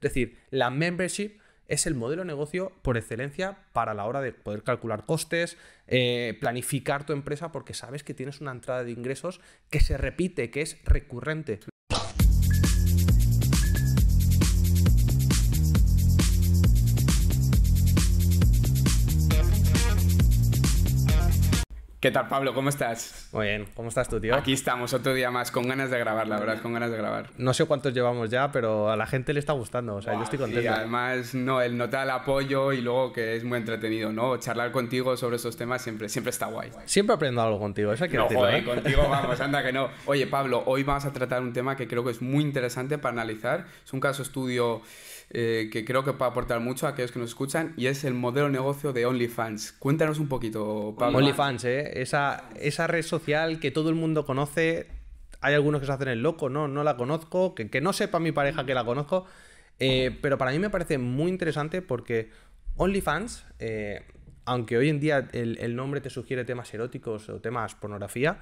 Es decir, la membership es el modelo de negocio por excelencia para la hora de poder calcular costes, eh, planificar tu empresa, porque sabes que tienes una entrada de ingresos que se repite, que es recurrente. ¿Qué tal, Pablo? ¿Cómo estás? Muy bien, ¿cómo estás tú, tío? Aquí estamos, otro día más, con ganas de grabar, la verdad, con ganas de grabar. No sé cuántos llevamos ya, pero a la gente le está gustando, o sea, yo estoy contento. Y además, no, el notar el apoyo y luego que es muy entretenido, ¿no? Charlar contigo sobre esos temas siempre, siempre está guay. Siempre aprendo algo contigo, eso hay que no, decirlo, joder, ¿eh? contigo vamos, anda que no. Oye, Pablo, hoy vamos a tratar un tema que creo que es muy interesante para analizar. Es un caso estudio eh, que creo que puede aportar mucho a aquellos que nos escuchan y es el modelo de negocio de OnlyFans. Cuéntanos un poquito, Pablo. OnlyFans, ¿eh? Esa, esa red social que todo el mundo conoce. Hay algunos que se hacen el loco, no, no la conozco, que, que no sepa mi pareja que la conozco. Eh, pero para mí me parece muy interesante porque OnlyFans, eh, aunque hoy en día el, el, nombre te sugiere temas eróticos o temas pornografía,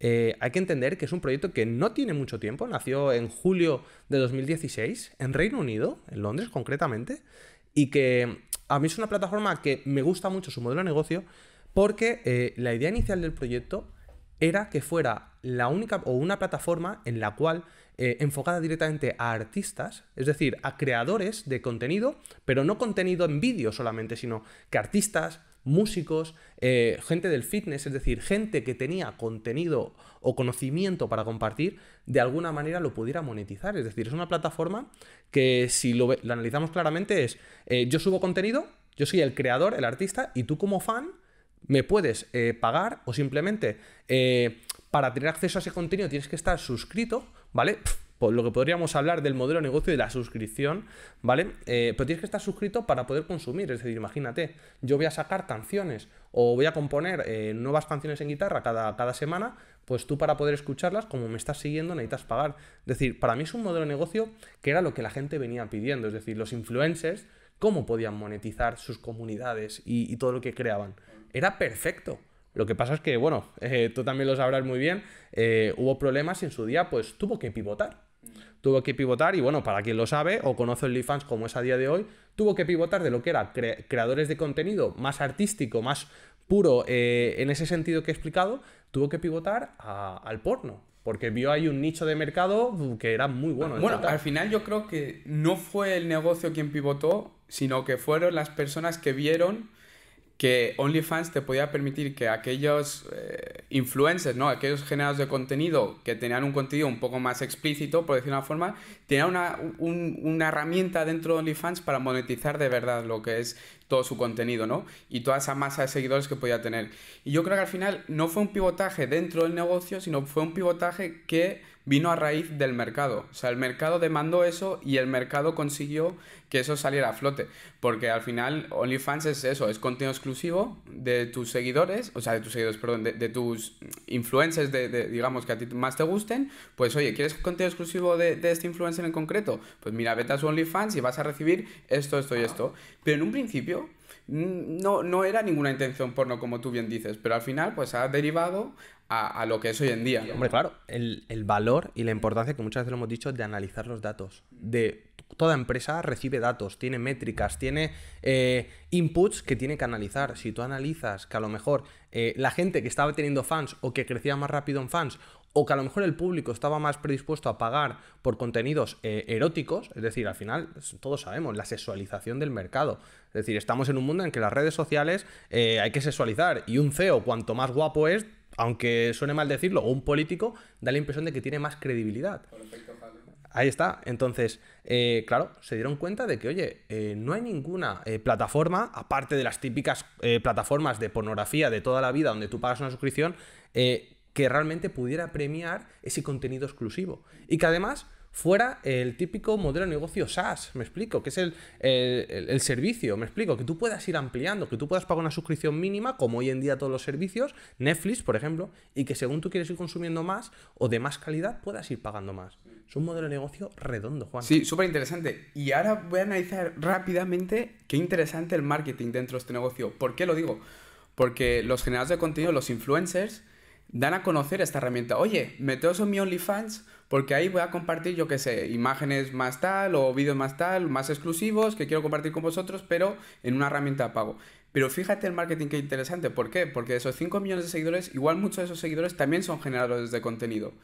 eh, hay que entender que es un proyecto que no tiene mucho tiempo, nació en julio de 2016 en Reino Unido, en Londres concretamente, y que a mí es una plataforma que me gusta mucho su modelo de negocio porque eh, la idea inicial del proyecto era que fuera la única o una plataforma en la cual eh, enfocada directamente a artistas, es decir, a creadores de contenido, pero no contenido en vídeo solamente, sino que artistas, músicos, eh, gente del fitness, es decir, gente que tenía contenido o conocimiento para compartir, de alguna manera lo pudiera monetizar. Es decir, es una plataforma que si lo, analizamos claramente es, yo subo contenido, yo soy el creador, el artista, y tú como fan me puedes eh, pagar o simplemente eh, para tener acceso a ese contenido tienes que estar suscrito, ¿vale? Por lo que podríamos hablar del modelo de negocio de la suscripción, ¿vale? Eh, pero tienes que estar suscrito para poder consumir. Es decir, imagínate, yo voy a sacar canciones o voy a componer nuevas canciones en guitarra cada, cada semana, pues tú para poder escucharlas, como me estás siguiendo, necesitas pagar. Es decir, para mí es un modelo de negocio que era lo que la gente venía pidiendo. Es decir, los influencers, cómo podían monetizar sus comunidades y, y todo lo que creaban. Era perfecto. Lo que pasa es que, bueno, eh, tú también lo sabrás muy bien, eh, hubo problemas y en su día pues tuvo que pivotar. Tuvo que pivotar y bueno, para quien lo sabe o conoce OnlyFans como es a día de hoy, tuvo que pivotar de lo que era cre creadores de contenido más artístico, más puro eh, en ese sentido que he explicado, tuvo que pivotar a, al porno. Porque vio ahí un nicho de mercado que era muy bueno. Bueno, al final yo creo que no fue el negocio quien pivotó, sino que fueron las personas que vieron que OnlyFans te podía permitir que aquellos eh, influencers, ¿no? aquellos generados de contenido que tenían un contenido un poco más explícito, por decir una forma, tenían una, un, una herramienta dentro de OnlyFans para monetizar de verdad lo que es todo su contenido, ¿no? Y toda esa masa de seguidores que podía tener. Y yo creo que al final no fue un pivotaje dentro del negocio, sino fue un pivotaje que vino a raíz del mercado. O sea, el mercado demandó eso y el mercado consiguió que eso saliera a flote. Porque al final OnlyFans es eso, es contenido exclusivo de tus seguidores, o sea, de tus seguidores, perdón, de, tus influencers, de, de, digamos, que a ti más te gusten. Pues oye, ¿quieres contenido exclusivo de, de este influencer en concreto? Pues mira, vete a su OnlyFans y vas a recibir esto, esto y esto. Pero en un principio no, no era ninguna intención porno, como tú bien dices, pero al final pues ha derivado a, a lo que es hoy en día. Hombre, claro, el, el, valor y la importancia que muchas veces lo hemos dicho de analizar los datos. De toda empresa recibe datos, tiene métricas, tiene eh, inputs que tiene que analizar. Si tú analizas que a lo mejor eh, la gente que estaba teniendo fans o que crecía más rápido en fans o que a lo mejor el público estaba más predispuesto a pagar por contenidos eh, eróticos, es decir, al final todos sabemos la sexualización del mercado. Es decir, estamos en un mundo en que las redes sociales eh, hay que sexualizar y un CEO cuanto más guapo es, aunque suene mal decirlo, o un político, da la impresión de que tiene más credibilidad. Perfecto, vale. Ahí está. Entonces, eh, claro, se dieron cuenta de que, oye, eh, no hay ninguna eh, plataforma, aparte de las típicas plataformas de pornografía de toda la vida donde tú pagas una suscripción, eh, que realmente pudiera premiar ese contenido exclusivo. Y que además fuera el típico modelo de negocio SaaS, me explico, que es el, el, servicio, me explico, que tú puedas ir ampliando, que tú puedas pagar una suscripción mínima, como hoy en día todos los servicios, Netflix, por ejemplo, y que según tú quieres ir consumiendo más o de más calidad, puedas ir pagando más. Es un modelo de negocio redondo, Juan. Sí, súper interesante. Y ahora voy a analizar rápidamente qué interesante el marketing dentro de este negocio. ¿Por qué lo digo? Porque los generadores de contenido, los influencers, dan a conocer esta herramienta. Oye, meteos en mi OnlyFans porque ahí voy a compartir, yo qué sé, imágenes más tal o vídeos más tal, más exclusivos que quiero compartir con vosotros, pero en una herramienta de pago. Pero fíjate el marketing que interesante. ¿Por qué? Porque de esos 5 millones de seguidores, igual muchos de esos seguidores también son generadores de contenido.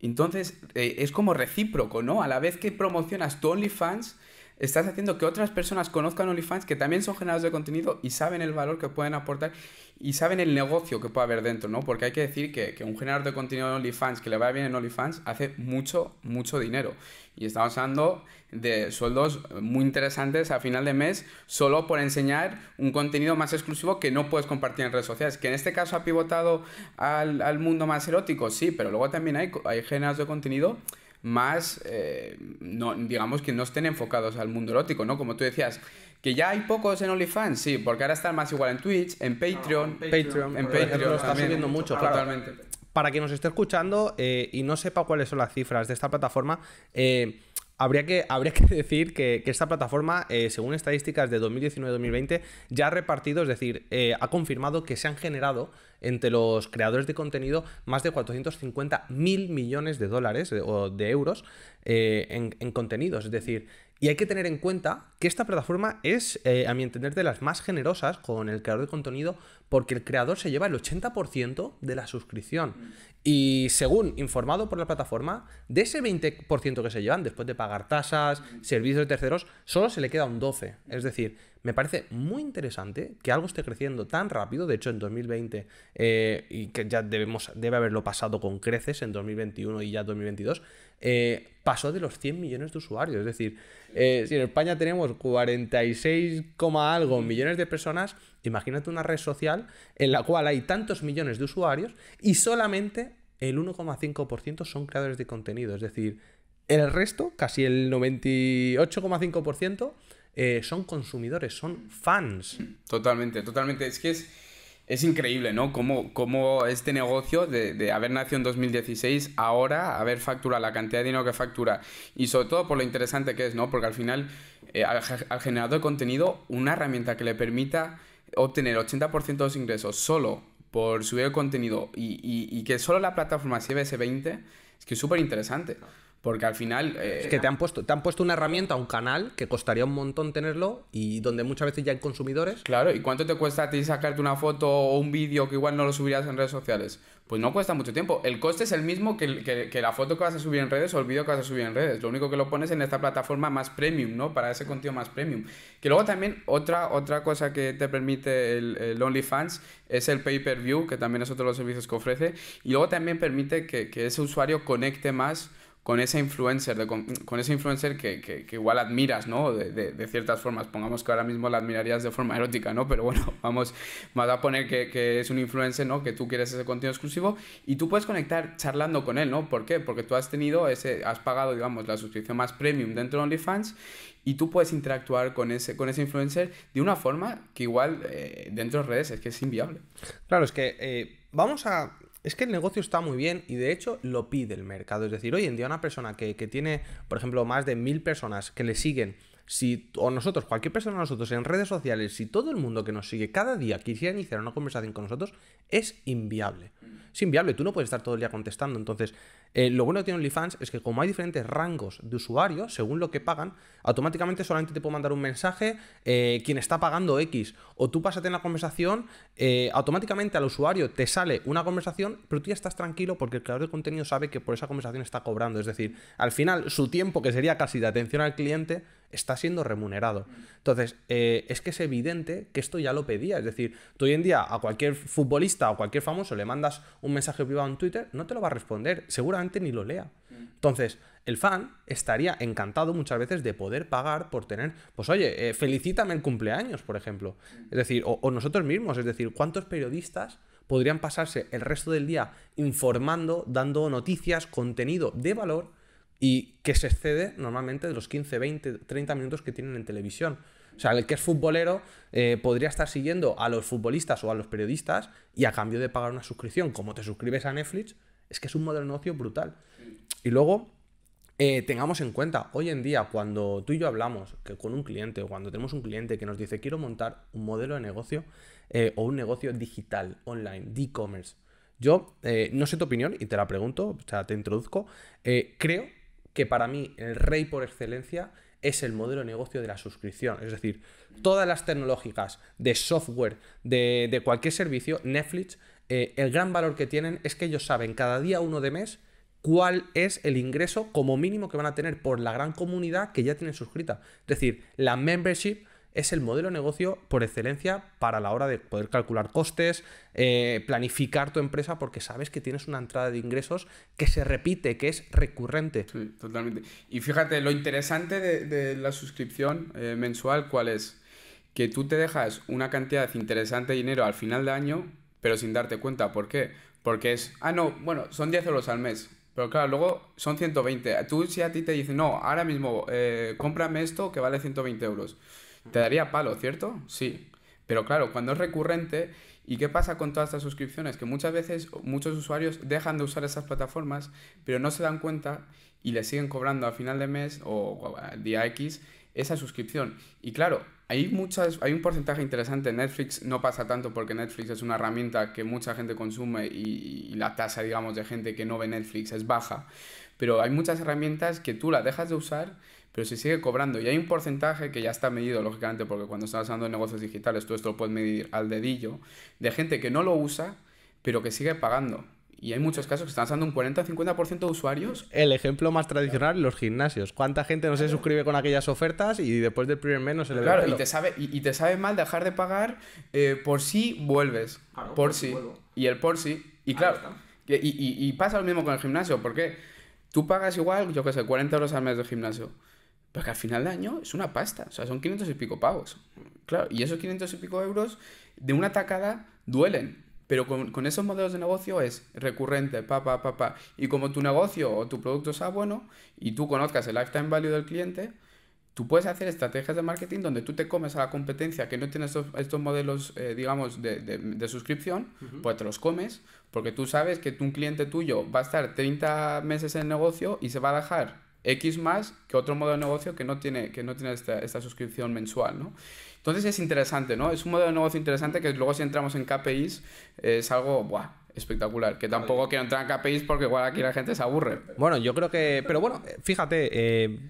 Entonces, eh, es como recíproco, ¿no? A la vez que promocionas tu OnlyFans, estás haciendo que otras personas conozcan OnlyFans que también son generadores de contenido y saben el valor que pueden aportar y saben el negocio que puede haber dentro, ¿no? Porque hay que decir que, un generador de contenido de OnlyFans que le vaya bien en OnlyFans hace mucho, mucho dinero. Y estamos hablando de sueldos muy interesantes a final de mes solo por enseñar un contenido más exclusivo que no puedes compartir en redes sociales. Que en este caso ha pivotado al, mundo más erótico, sí, pero luego también hay, hay generadores de contenido más, eh, no, digamos que no estén enfocados al mundo erótico, ¿no? Como tú decías, que ya hay pocos en OnlyFans, sí, porque ahora están más igual en Twitch, en Patreon. en Patreon, en Patreon, está subiendo mucho. Totalmente. Para quien nos esté escuchando eh, y no sepa cuáles son las cifras de esta plataforma, eh, Habría que, habría que decir que, esta plataforma, eh, según estadísticas de 2019-2020, ya ha repartido, es decir, eh, ha confirmado que se han generado entre los creadores de contenido más de 450 mil millones de dólares o de euros eh, en, en contenidos. Es decir, y hay que tener en cuenta que esta plataforma es, a mi entender, de las más generosas con el creador de contenido porque el creador se lleva el 80% de la suscripción. Y según informado por la plataforma, de ese 20% que se llevan después de pagar tasas, servicios de terceros, solo se le queda un 12%. Es decir, me parece muy interesante que algo esté creciendo tan rápido. De hecho, en 2020, eh, y que ya debemos, debe haberlo pasado con creces en 2021 y ya 2022, eh, pasó de los 100 millones de usuarios. Es decir, eh, si en España tenemos 46, algo millones de personas, imagínate una red social en la cual hay tantos millones de usuarios y solamente el 1,5% son creadores de contenido. Es decir, el resto, casi el 98,5%, eh, son consumidores, son fans. Totalmente, totalmente. Es que es, es increíble, ¿no? Cómo, este negocio de, haber nacido en 2016, ahora haber facturado la cantidad de dinero que factura y sobre todo por lo interesante que es, ¿no? Porque al final, eh, al, generador de contenido, una herramienta que le permita obtener 80% de los ingresos solo por subir el contenido y, y, que solo la plataforma lleve ese 20, es que es súper interesante. Porque al final. es que te han, puesto, te han puesto una herramienta, un canal, que costaría un montón tenerlo y donde muchas veces ya hay consumidores. Claro, ¿y cuánto te cuesta a ti sacarte una foto o un vídeo que igual no lo subirías en redes sociales? Pues no cuesta mucho tiempo. El coste es el mismo que, que, la foto que vas a subir en redes o el vídeo que vas a subir en redes. Lo único que lo pones en esta plataforma más premium, ¿no? Para ese contenido más premium. Que luego también otra, otra cosa que te permite el, el OnlyFans es el pay-per-view, que también es otro de los servicios que ofrece. Y luego también permite que, que ese usuario conecte más con ese influencer, de, con, ese influencer que, que, igual admiras, ¿no? De, de, ciertas formas. Pongamos que ahora mismo la admirarías de forma erótica, ¿no? Pero bueno, vamos, vas a poner que, que, es un influencer, ¿no? Que tú quieres ese contenido exclusivo y tú puedes conectar charlando con él, ¿no? ¿Por qué? Porque tú has tenido ese, has pagado, digamos, la suscripción más premium dentro de OnlyFans y tú puedes interactuar con ese, con ese influencer de una forma que igual eh, dentro de redes es que es inviable. Claro, es que eh, vamos a es que el negocio está muy bien y de hecho lo pide el mercado. Es decir, hoy en día una persona que, tiene, por ejemplo, más de mil personas que le siguen, si, o nosotros, cualquier persona nosotros en redes sociales, si todo el mundo que nos sigue cada día quisiera iniciar una conversación con nosotros, es inviable. Es inviable, tú no puedes estar todo el día contestando. Entonces, eh, lo bueno que tiene OnlyFans es que como hay diferentes rangos de usuarios, según lo que pagan, automáticamente solamente te puedo mandar un mensaje, eh, quien está pagando X, o tú pásate en la conversación, eh, automáticamente al usuario te sale una conversación, pero tú ya estás tranquilo porque el creador de contenido sabe que por esa conversación está cobrando. Es decir, al final su tiempo, que sería casi de atención al cliente, está siendo remunerado. Entonces, es que es evidente que esto ya lo pedía. Es decir, tú hoy en día a cualquier futbolista o cualquier famoso le mandas un mensaje privado en Twitter, no te lo va a responder. Seguramente ni lo lea. Entonces, el fan estaría encantado muchas veces de poder pagar por tener, pues oye, eh, felicítame el cumpleaños, por ejemplo. Es decir, o, nosotros mismos, es decir, ¿cuántos periodistas podrían pasarse el resto del día informando, dando noticias, contenido de valor y que se excede normalmente de los 15, 20, 30 minutos que tienen en televisión? O sea, el que es futbolero eh, podría estar siguiendo a los futbolistas o a los periodistas y a cambio de pagar una suscripción, como te suscribes a Netflix, es que es un modelo de negocio brutal. Y luego, eh, tengamos en cuenta, hoy en día, cuando tú y yo hablamos que con un cliente o cuando tenemos un cliente que nos dice quiero montar un modelo de negocio eh, o un negocio digital, online, de e-commerce, Yo no sé tu opinión y te la pregunto, o sea, te introduzco. Creo que para mí el rey por excelencia es el modelo de negocio de la suscripción. Es decir, todas las tecnológicas de software, de, cualquier servicio, Netflix, eh, el gran valor que tienen es que ellos saben cada día uno de mes cuál es el ingreso como mínimo que van a tener por la gran comunidad que ya tienen suscrita. Es decir, la membership es el modelo de negocio por excelencia para la hora de poder calcular costes, eh, planificar tu empresa, porque sabes que tienes una entrada de ingresos que se repite, que es recurrente. Sí, totalmente. Y fíjate, lo interesante de, la suscripción eh, mensual, ¿cuál es? Que tú te dejas una cantidad interesante de dinero al final de año, pero sin darte cuenta. ¿Por qué? Porque es, ah, no, bueno, son 10 euros al mes. Pero claro, luego son 120. Tú si a ti te dicen, no, ahora mismo eh, cómprame esto que vale 120 euros te daría palo, ¿cierto? Sí. Pero claro, cuando es recurrente, ¿y qué pasa con todas estas suscripciones? Que muchas veces muchos usuarios dejan de usar esas plataformas, pero no se dan cuenta y le siguen cobrando a final de mes o al día X esa suscripción. Y claro, hay, muchas, hay un porcentaje interesante. Netflix no pasa tanto porque Netflix es una herramienta que mucha gente consume y, y la tasa, digamos, de gente que no ve Netflix es baja. Pero hay muchas herramientas que tú las dejas de usar pero se sigue cobrando. Y hay un porcentaje que ya está medido, lógicamente, porque cuando estás hablando de negocios digitales, tú esto lo puedes medir al dedillo, de gente que no lo usa, pero que sigue pagando. Y hay muchos casos que están usando un 40-50% de usuarios. El ejemplo más tradicional, los gimnasios. ¿Cuánta gente no se suscribe con aquellas ofertas y después del primer mes no se le Claro, y te, sabe, y, te sabe mal dejar de pagar eh, por si vuelves. por si. y el por si. Y claro, y, y, y, pasa lo mismo con el gimnasio. porque Tú pagas igual, yo qué sé, 40 euros al mes de gimnasio. Porque al final de año es una pasta, o sea, son 500 y pico pavos. Claro, y esos 500 y pico euros de una tacada duelen. Pero con, esos modelos de negocio es recurrente, pa, pa, pa, pa. Y como tu negocio o tu producto sea bueno y tú conozcas el lifetime value del cliente, tú puedes hacer estrategias de marketing donde tú te comes a la competencia que no tiene estos, estos modelos, eh, digamos, de, de, suscripción, pues te los comes, porque tú sabes que un cliente tuyo va a estar 30 meses en el negocio y se va a dejar X más que otro modo de negocio que no tiene, que no tiene esta, esta, suscripción mensual, ¿no? Entonces es interesante, ¿no? Es un modelo de negocio interesante que luego si entramos en KPIs es algo, ¡buah! espectacular. Que tampoco quiero entrar en KPIs porque igual aquí la gente se aburre. Bueno, yo creo que. Pero bueno, fíjate, eh,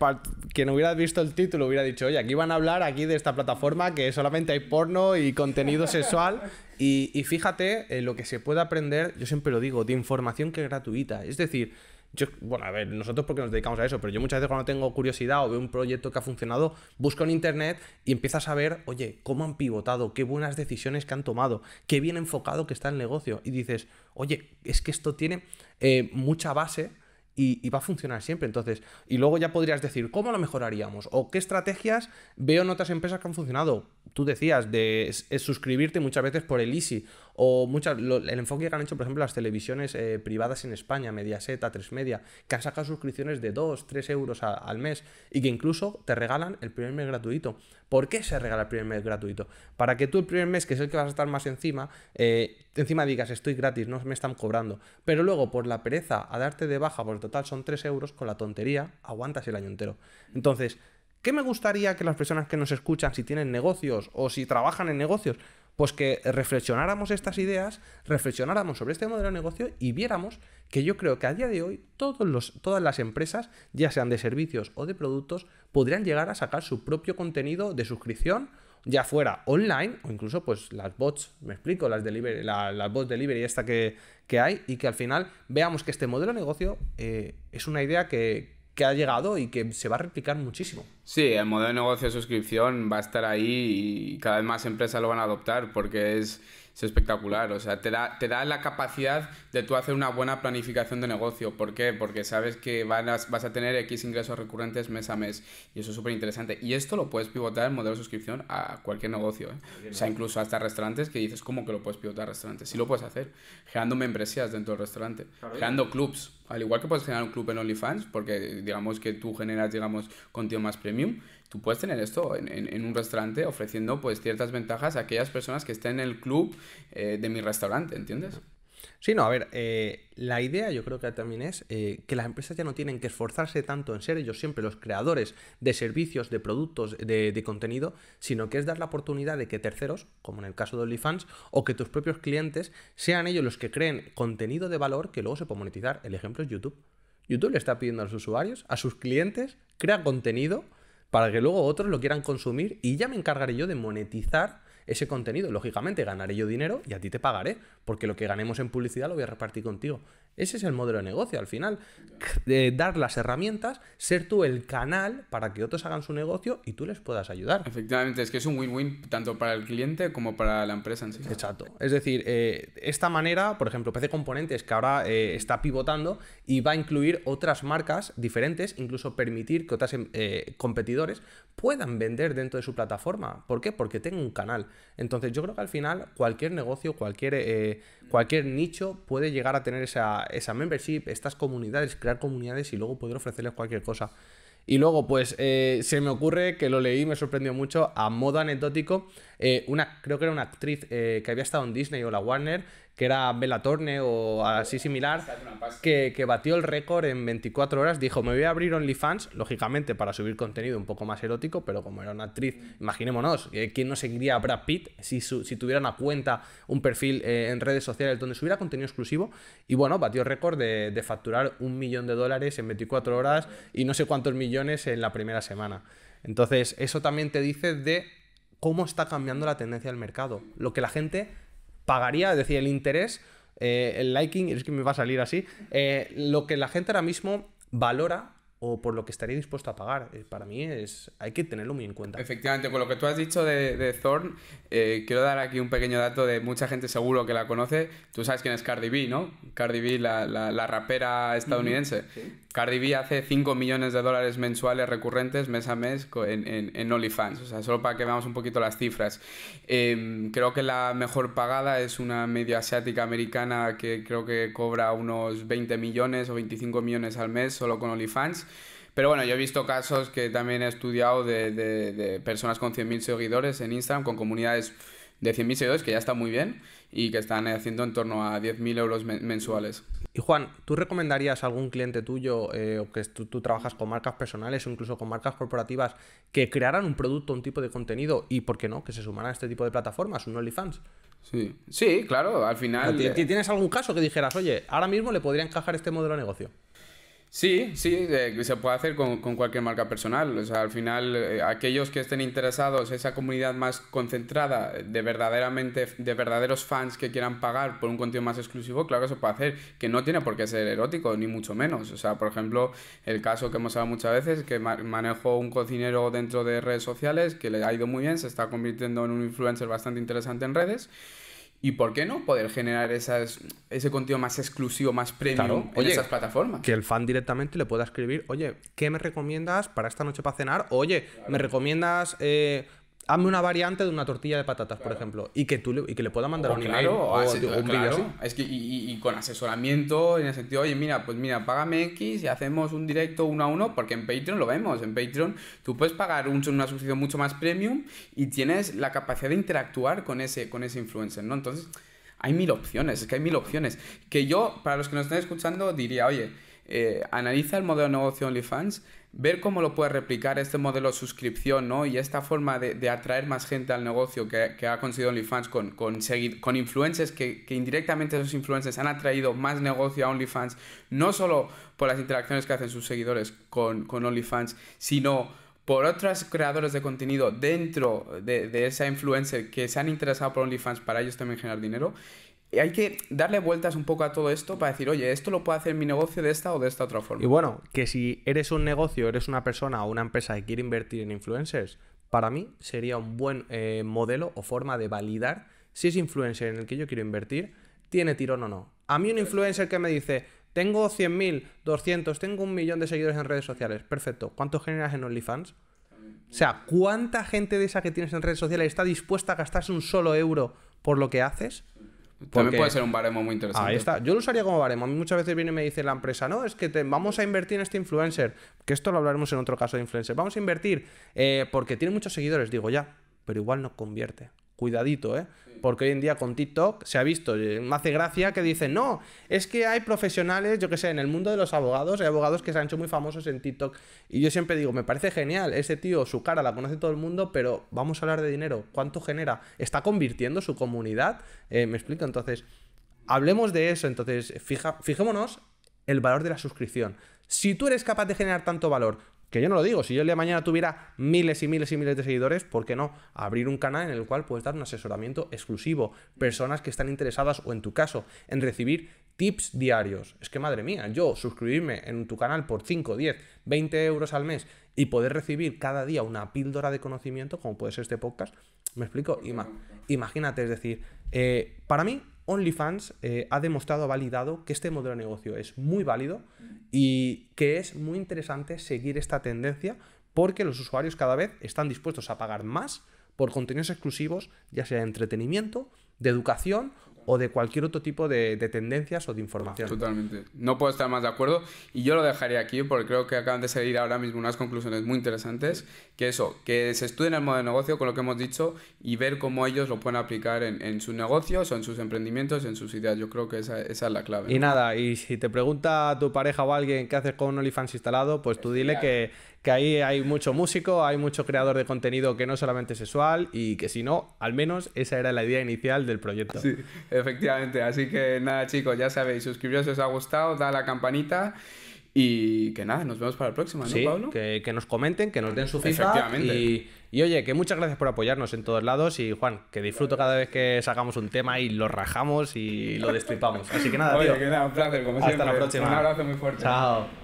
quien hubiera visto el título hubiera dicho, oye, aquí van a hablar aquí de esta plataforma que solamente hay porno y contenido sexual. Y, y fíjate eh, lo que se puede aprender, yo siempre lo digo, de información que es gratuita. Es decir, yo, bueno, a ver, nosotros porque nos dedicamos a eso, pero yo muchas veces cuando tengo curiosidad o veo un proyecto que ha funcionado, busco en internet y empiezas a ver, oye, cómo han pivotado, qué buenas decisiones que han tomado, qué bien enfocado que está el negocio. Y dices, oye, es que esto tiene eh, mucha base y, va a funcionar siempre. Entonces, y luego ya podrías decir, ¿cómo lo mejoraríamos? ¿O qué estrategias veo en otras empresas que han funcionado? Tú decías de suscribirte muchas veces por el Easy o muchas, el enfoque que han hecho, por ejemplo, las televisiones eh, privadas en España, Mediaset, A3 Media, que han sacado suscripciones de 2, 3 euros al mes y que incluso te regalan el primer mes gratuito. ¿Por qué se regala el primer mes gratuito? Para que tú el primer mes, que es el que vas a estar más encima, eh, encima digas estoy gratis, no me están cobrando. Pero luego, por la pereza a darte de baja, por el total son 3 euros, con la tontería aguantas el año entero. Entonces, ¿qué me gustaría que las personas que nos escuchan, si tienen negocios o si trabajan en negocios, pues que reflexionáramos estas ideas, reflexionáramos sobre este modelo de negocio y viéramos que yo creo que a día de hoy todas las empresas, ya sean de servicios o de productos, podrían llegar a sacar su propio contenido de suscripción, ya fuera online o incluso pues las bots, me explico, las, delivery, las bots delivery esta que, que, hay y que al final veamos que este modelo de negocio eh, es una idea que, que ha llegado y que se va a replicar muchísimo. Sí, el modelo de negocio de suscripción va a estar ahí y cada vez más empresas lo van a adoptar porque es es espectacular. O sea, te da, te da la capacidad de tú hacer una buena planificación de negocio. ¿Por qué? Porque sabes que vas, vas a tener X ingresos recurrentes mes a mes. Y eso es súper interesante. Y esto lo puedes pivotar en modelo de suscripción a cualquier negocio. ¿eh? O sea, incluso hasta restaurantes que dices, ¿cómo que lo puedes pivotar a restaurantes? Sí lo puedes hacer. Generando membresías dentro del restaurante. Generando clubs. Al igual que puedes generar un club en OnlyFans, porque digamos que tú generas, digamos, contenido más premium tú puedes tener esto en, en, un restaurante ofreciendo pues ciertas ventajas a aquellas personas que estén en el club eh, de mi restaurante, ¿entiendes? Sí, no, a ver, eh, la idea yo creo que también es eh, que las empresas ya no tienen que esforzarse tanto en ser ellos siempre los creadores de servicios, de productos, de, de, contenido, sino que es dar la oportunidad de que terceros, como en el caso de OnlyFans, o que tus propios clientes sean ellos los que creen contenido de valor que luego se puede monetizar. El ejemplo es YouTube. YouTube le está pidiendo a los usuarios, a sus clientes, crea contenido para que luego otros lo quieran consumir y ya me encargaré yo de monetizar ese contenido. Lógicamente ganaré yo dinero y a ti te pagaré, porque lo que ganemos en publicidad lo voy a repartir contigo. Ese es el modelo de negocio al final. Eh, dar las herramientas, ser tú el canal para que otros hagan su negocio y tú les puedas ayudar. Efectivamente, es que es un win-win tanto para el cliente como para la empresa en sí. Exacto. Es decir, eh, esta manera, por ejemplo, PC Componentes, que ahora eh, está pivotando y va a incluir otras marcas diferentes, incluso permitir que otros eh, competidores puedan vender dentro de su plataforma. ¿Por qué? Porque tengo un canal. Entonces, yo creo que al final cualquier negocio, cualquier, eh, cualquier nicho puede llegar a tener esa, esa membership, estas comunidades, crear comunidades y luego poder ofrecerles cualquier cosa. Y luego, pues, eh, se me ocurre que lo leí, me sorprendió mucho, a modo anecdótico, eh, una, creo que era una actriz eh, que había estado en Disney o la Warner, que era Bella Torne o así similar, que, que, batió el récord en 24 horas. Dijo, me voy a abrir OnlyFans, lógicamente para subir contenido un poco más erótico, pero como era una actriz, imaginémonos, eh, ¿quién no seguiría a Brad Pitt si, su, si tuviera una cuenta, un perfil eh, en redes sociales donde subiera contenido exclusivo? Y bueno, batió el récord de, de facturar un millón de dólares en 24 horas y no sé cuántos millones en la primera semana. Entonces, eso también te dice de cómo está cambiando la tendencia del mercado. Lo que la gente pagaría, es decir, el interés, eh, el liking, es que me va a salir así, eh, lo que la gente ahora mismo valora o por lo que estaría dispuesto a pagar. Eh, para mí es hay que tenerlo muy en cuenta. Efectivamente, con lo que tú has dicho de, de Thorn, eh, quiero dar aquí un pequeño dato de mucha gente seguro que la conoce. Tú sabes quién es Cardi B, ¿no? Cardi B, la, la, la rapera estadounidense. Sí. Cardi B hace 5 millones de dólares mensuales recurrentes mes a mes en, en, en OnlyFans. O sea, solo para que veamos un poquito las cifras. Eh, creo que la mejor pagada es una media asiática americana que creo que cobra unos 20 millones o 25 millones al mes solo con OnlyFans. Pero bueno, yo he visto casos que también he estudiado de, de, de personas con 100.000 seguidores en Instagram, con comunidades de 100.000 seguidores, que ya está muy bien, y que están haciendo en torno a 10.000 euros mensuales. Y Juan, ¿tú recomendarías a algún cliente tuyo eh, o que tú, tú, trabajas con marcas personales o incluso con marcas corporativas que crearan un producto, un tipo de contenido y, ¿por qué no?, que se sumaran a este tipo de plataformas, un OnlyFans? Sí, sí, claro, al final... ¿Tienes algún caso que dijeras, oye, ahora mismo le podría encajar este modelo de negocio? Sí, sí, eh, se puede hacer con, con, cualquier marca personal. O sea, al final, eh, aquellos que estén interesados, esa comunidad más concentrada de verdaderamente, de verdaderos fans que quieran pagar por un contenido más exclusivo, claro que se puede hacer, que no tiene por qué ser erótico, ni mucho menos. O sea, por ejemplo, el caso que hemos hablado muchas veces, que ma manejo un cocinero dentro de redes sociales, que le ha ido muy bien, se está convirtiendo en un influencer bastante interesante en redes. ¿Y por qué no poder generar esas, ese contenido más exclusivo, más premium claro. en esas plataformas? Que el fan directamente le pueda escribir, oye, ¿qué me recomiendas para esta noche para cenar? Oye, claro. ¿me recomiendas eh, hazme una variante de una tortilla de patatas, claro. por ejemplo, y que tú le, y que le pueda mandar o un claro, email o, o un claro. vídeo Es que, y, y, con asesoramiento en el sentido, oye, mira, pues mira, págame X y hacemos un directo uno a uno, porque en Patreon lo vemos. En Patreon tú puedes pagar un, una suscripción mucho más premium y tienes la capacidad de interactuar con ese, con ese influencer, ¿no? Entonces hay mil opciones, es que hay mil opciones. Que yo, para los que nos estén escuchando, diría, oye, eh, analiza el modelo de negocio OnlyFans, ver cómo lo puedes replicar este modelo de suscripción, ¿no? Y esta forma de, atraer más gente al negocio que, ha conseguido OnlyFans con, con, con influencers que, que indirectamente esos influencers han atraído más negocio a OnlyFans, no solo por las interacciones que hacen sus seguidores con, con OnlyFans, sino por otros creadores de contenido dentro de, de, esa influencer que se han interesado por OnlyFans para ellos también generar dinero. Hay que darle vueltas un poco a todo esto para decir, oye, esto lo puedo hacer mi negocio de esta o de esta otra forma. Y bueno, que si eres un negocio, eres una persona o una empresa que quiere invertir en influencers, para mí sería un buen eh, modelo o forma de validar si ese influencer en el que yo quiero invertir tiene tirón o no. A mí un influencer que me dice, tengo 100.000, 200, tengo un millón de seguidores en redes sociales. Perfecto. ¿Cuánto generas en OnlyFans? O sea, ¿cuánta gente de esa que tienes en redes sociales está dispuesta a gastarse un solo euro por lo que haces? También puede ser un baremo muy interesante. Ahí está. Yo lo usaría como baremo. A mí muchas veces viene y me dice la empresa, no, es que te, vamos a invertir en este influencer. Que esto lo hablaremos en otro caso de influencer. Vamos a invertir eh, porque tiene muchos seguidores. Digo, ya, pero igual no convierte. Cuidadito, ¿eh? Porque hoy en día con TikTok se ha visto, eh, me hace gracia que dicen, no, es que hay profesionales, yo que sé, en el mundo de los abogados, hay abogados que se han hecho muy famosos en TikTok. Y yo siempre digo, me parece genial, ese tío, su cara la conoce todo el mundo, pero vamos a hablar de dinero, ¿cuánto genera? ¿Está convirtiendo su comunidad? Eh, ¿Me explico? Entonces, hablemos de eso, entonces, fija, fijémonos el valor de la suscripción. Si tú eres capaz de generar tanto valor, que yo no lo digo, si yo el día de mañana tuviera miles y miles y miles de seguidores, ¿por qué no? Abrir un canal en el cual puedes dar un asesoramiento exclusivo, personas que están interesadas o en tu caso en recibir tips diarios. Es que madre mía, yo suscribirme en tu canal por 5, 10, 20 euros al mes y poder recibir cada día una píldora de conocimiento, como puede ser este podcast, me explico, imagínate, es decir, eh, para mí OnlyFans eh, ha demostrado, ha validado que este modelo de negocio es muy válido y que es muy interesante seguir esta tendencia porque los usuarios cada vez están dispuestos a pagar más por contenidos exclusivos, ya sea de entretenimiento, de educación o de cualquier otro tipo de, tendencias o de información. Totalmente. No puedo estar más de acuerdo y yo lo dejaría aquí porque creo que acaban de salir ahora mismo unas conclusiones muy interesantes, que eso, que se estudien el modo de negocio con lo que hemos dicho y ver cómo ellos lo pueden aplicar en, sus negocios o en sus emprendimientos, en sus ideas. Yo creo que esa, es la clave. Y nada, y si te pregunta tu pareja o alguien qué haces con OnlyFans instalado, pues tú dile que que ahí hay mucho músico, hay mucho creador de contenido que no solamente sexual y que si no, al menos esa era la idea inicial del proyecto. Sí, efectivamente. Así que nada, chicos, ya sabéis, suscribiros si os ha gustado, da la campanita. Y que nada, nos vemos para el próximo, ¿no, sí, Pablo? Que, que, nos comenten, que nos den su feedback. Y, y, oye, que muchas gracias por apoyarnos en todos lados. Y Juan, que disfruto cada vez que sacamos un tema y lo rajamos y lo destripamos. Así que nada, oye, tío. que nada, un placer, como Hasta siempre. la próxima. Un abrazo muy fuerte. Chao.